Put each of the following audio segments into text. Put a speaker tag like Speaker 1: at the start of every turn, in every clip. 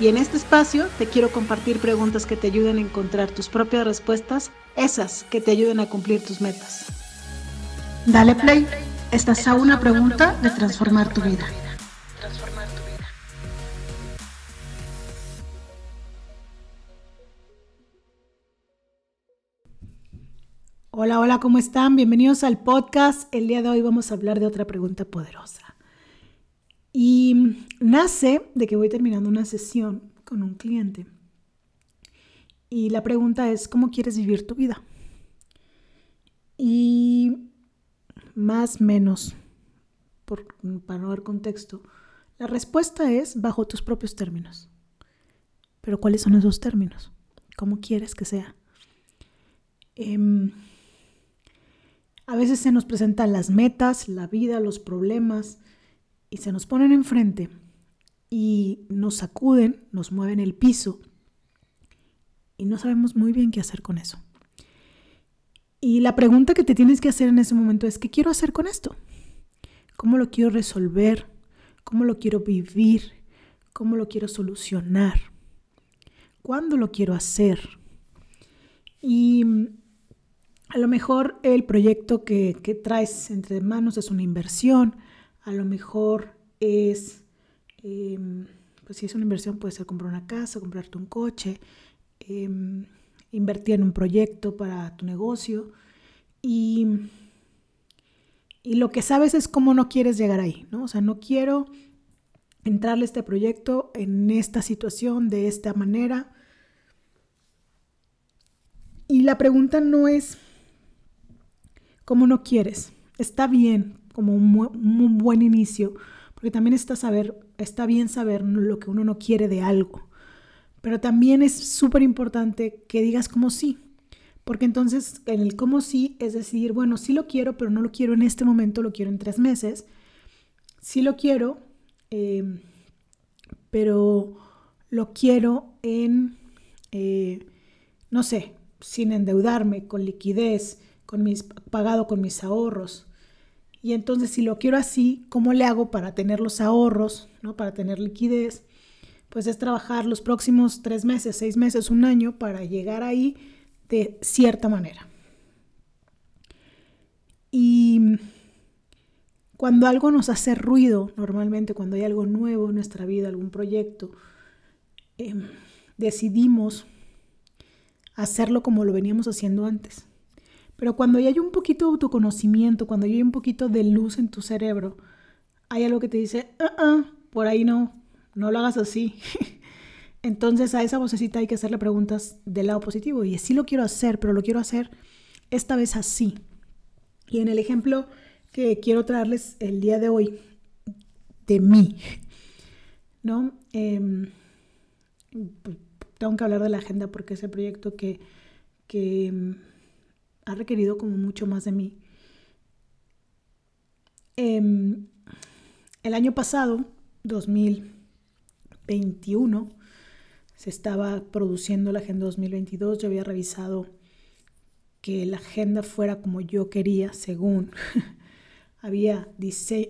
Speaker 1: Y en este espacio te quiero compartir preguntas que te ayuden a encontrar tus propias respuestas, esas que te ayuden a cumplir tus metas. Dale play, estás a una pregunta de transformar tu vida. Hola, hola, ¿cómo están? Bienvenidos al podcast. El día de hoy vamos a hablar de otra pregunta poderosa. Y nace de que voy terminando una sesión con un cliente. Y la pregunta es, ¿cómo quieres vivir tu vida? Y más menos, por, para no dar contexto, la respuesta es bajo tus propios términos. Pero ¿cuáles son esos términos? ¿Cómo quieres que sea? Em, a veces se nos presentan las metas, la vida, los problemas, y se nos ponen enfrente y nos sacuden, nos mueven el piso y no sabemos muy bien qué hacer con eso. Y la pregunta que te tienes que hacer en ese momento es, ¿qué quiero hacer con esto? ¿Cómo lo quiero resolver? ¿Cómo lo quiero vivir? ¿Cómo lo quiero solucionar? ¿Cuándo lo quiero hacer? Y a lo mejor el proyecto que, que traes entre manos es una inversión, a lo mejor es, em, pues si es una inversión, puede ser comprar una casa, comprarte un coche, em, invertir en un proyecto para tu negocio. Y, y lo que sabes es cómo no quieres llegar ahí, ¿no? O sea, no quiero entrarle a este proyecto en esta situación, de esta manera. Y la pregunta no es cómo no quieres. Está bien, como un, buen inicio, porque también está, saber, está bien saber lo que uno no quiere de algo, pero también es súper importante que digas como sí, porque entonces en el como sí es decir, bueno, sí lo quiero, pero no lo quiero en este momento, lo quiero en tres meses, sí lo quiero, em, pero lo quiero en, eh, no sé, sin endeudarme, con liquidez, con mis, pagado con mis ahorros, y entonces si lo quiero así, ¿cómo le hago para tener los ahorros, ¿no? para tener liquidez? Pues es trabajar los próximos tres meses, seis meses, un año para llegar ahí de cierta manera. Y cuando algo nos hace ruido, normalmente cuando hay algo nuevo en nuestra vida, algún proyecto, em, decidimos hacerlo como lo veníamos haciendo antes. Pero cuando ya hay un poquito de autoconocimiento, cuando ya hay un poquito de luz en tu cerebro, hay algo que te dice, ah, ah, por ahí no, no lo hagas así. Entonces a esa vocecita hay que hacerle preguntas del lado positivo. Y sí lo quiero hacer, pero lo quiero hacer esta vez así. Y en el ejemplo que quiero traerles el día de hoy, de mí, ¿no? Em, tengo que hablar de la agenda porque es el proyecto que, que em, ha requerido como mucho más de mí. Em, el año pasado, 2021, se estaba produciendo la Agenda 2022. Yo había revisado que la agenda fuera como yo quería, según. había,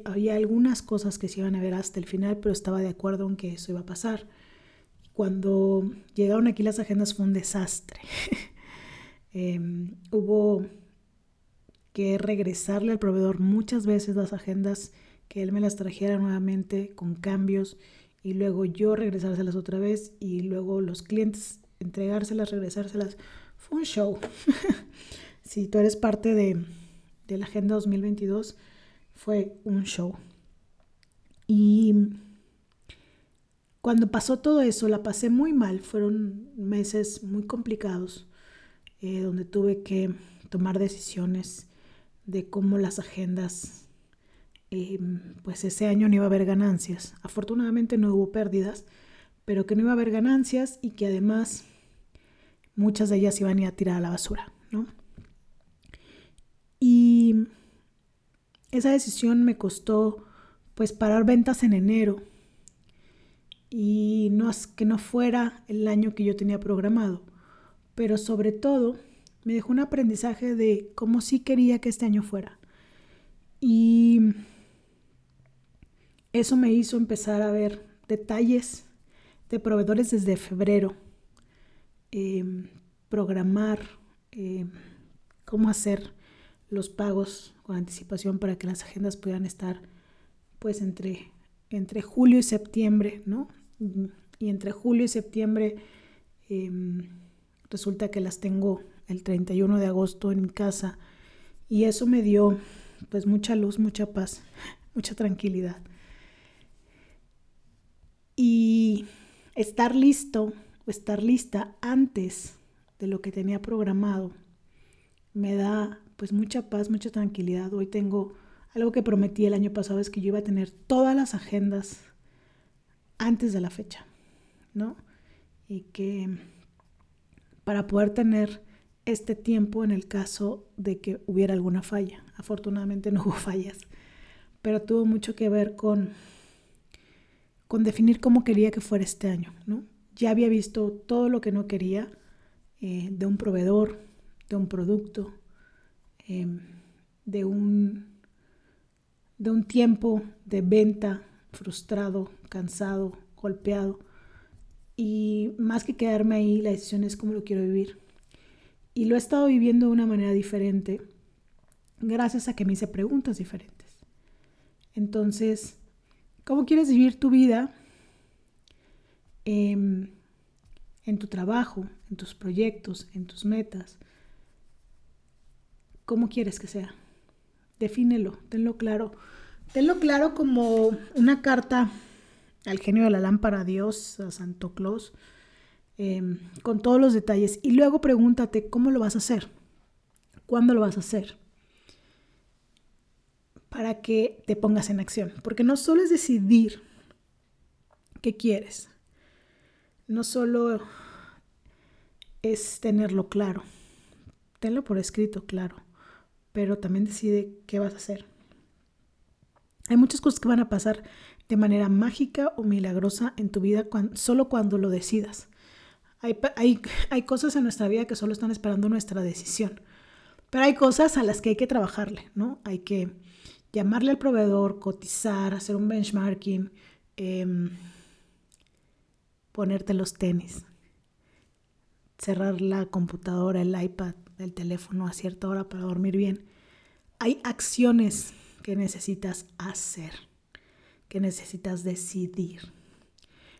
Speaker 1: había algunas cosas que se iban a ver hasta el final, pero estaba de acuerdo en que eso iba a pasar. Cuando llegaron aquí las agendas fue un desastre. Em, hubo que regresarle al proveedor muchas veces las agendas, que él me las trajera nuevamente con cambios y luego yo regresárselas otra vez y luego los clientes entregárselas, regresárselas. Fue un show. si tú eres parte de, de la Agenda 2022, fue un show. Y cuando pasó todo eso, la pasé muy mal. Fueron meses muy complicados eh, donde tuve que tomar decisiones de cómo las agendas, em, pues ese año no iba a haber ganancias. Afortunadamente no hubo pérdidas, pero que no iba a haber ganancias y que además muchas de ellas iban a ir a tirar a la basura, ¿no? Y esa decisión me costó pues parar ventas en enero y no que no fuera el año que yo tenía programado pero sobre todo me dejó un aprendizaje de cómo sí quería que este año fuera. Y eso me hizo empezar a ver detalles de proveedores desde febrero, em, programar em, cómo hacer los pagos con anticipación para que las agendas puedan estar pues entre, entre julio y septiembre, ¿no? Y entre julio y septiembre em, resulta que las tengo el 31 de agosto en mi casa y eso me dio pues mucha luz, mucha paz, mucha tranquilidad. Y estar listo o estar lista antes de lo que tenía programado me da pues mucha paz, mucha tranquilidad. Hoy tengo algo que prometí el año pasado es que yo iba a tener todas las agendas antes de la fecha, ¿no? Y que para poder tener este tiempo en el caso de que hubiera alguna falla. Afortunadamente no hubo fallas, pero tuvo mucho que ver con, con definir cómo quería que fuera este año. ¿no? Ya había visto todo lo que no quería eh, de un proveedor, de un producto, em, de, un, de un tiempo de venta frustrado, cansado, golpeado. Y más que quedarme ahí, la decisión es cómo lo quiero vivir y lo he estado viviendo de una manera diferente gracias a que me hice preguntas diferentes. Entonces, ¿cómo quieres vivir tu vida em, en tu trabajo, en tus proyectos, en tus metas? ¿Cómo quieres que sea? Defínelo, tenlo claro. Tenlo claro como una carta al genio de la lámpara, a Dios, a Santo Claus, Em, con todos los detalles. Y luego pregúntate cómo lo vas a hacer, cuándo lo vas a hacer, para que te pongas en acción. Porque no solo es decidir qué quieres, no solo es tenerlo claro, tenlo por escrito, claro, pero también decide qué vas a hacer. Hay muchas cosas que van a pasar de manera mágica o milagrosa en tu vida solo cuando lo decidas. Hay, cosas en nuestra vida que solo están esperando nuestra decisión. Pero hay cosas a las que hay que trabajarle, ¿no? Hay que llamarle al proveedor, cotizar, hacer un benchmarking, em, ponerte los tenis, cerrar la computadora, el iPad, el teléfono a cierta hora para dormir bien. Hay acciones que necesitas hacer, que necesitas decidir.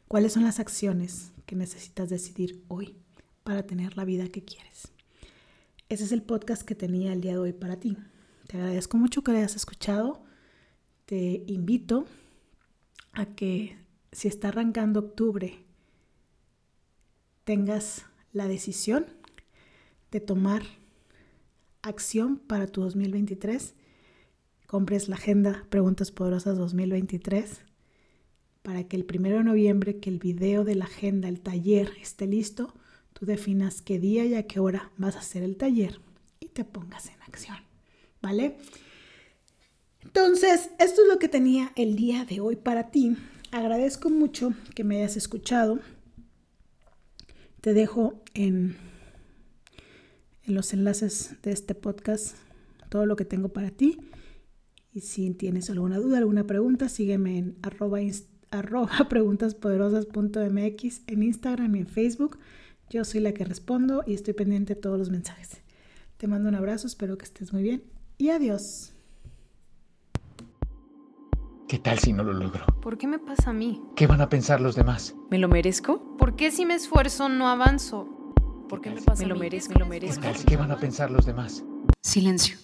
Speaker 1: ¿Cuáles son las acciones que necesitas decidir hoy para tener la vida que quieres? Ese es el podcast que tenía el día de hoy para ti. Te agradezco mucho que lo hayas escuchado. Te invito a que si está arrancando octubre, tengas la decisión de tomar acción para tu 2023. Compres la agenda Preguntas Poderosas 2023 para que el primero de noviembre, que el video de la agenda, el taller esté listo, tú definas qué día y a qué hora vas a hacer el taller y te pongas en acción, ¿vale? Entonces, esto es lo que tenía el día de hoy para ti. Agradezco mucho que me hayas escuchado. Te dejo en, en los enlaces de este podcast todo lo que tengo para ti. Y si tienes alguna duda, alguna pregunta, sígueme en arroba arroba preguntaspoderosas.mx en Instagram y en Facebook. Yo soy la que respondo y estoy pendiente de todos los mensajes. Te mando un abrazo, espero que estés muy bien y adiós.
Speaker 2: ¿Qué tal si no lo logro?
Speaker 3: ¿Por qué me pasa a mí?
Speaker 2: ¿Qué van a pensar los demás?
Speaker 3: ¿Me lo merezco? ¿Por qué si me esfuerzo no avanzo? ¿Por qué me pasa me lo merezco, me lo merezco.
Speaker 2: ¿Qué van a pensar los demás?
Speaker 3: Silencio.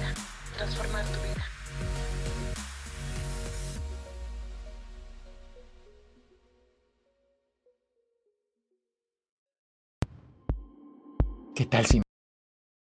Speaker 2: Tal si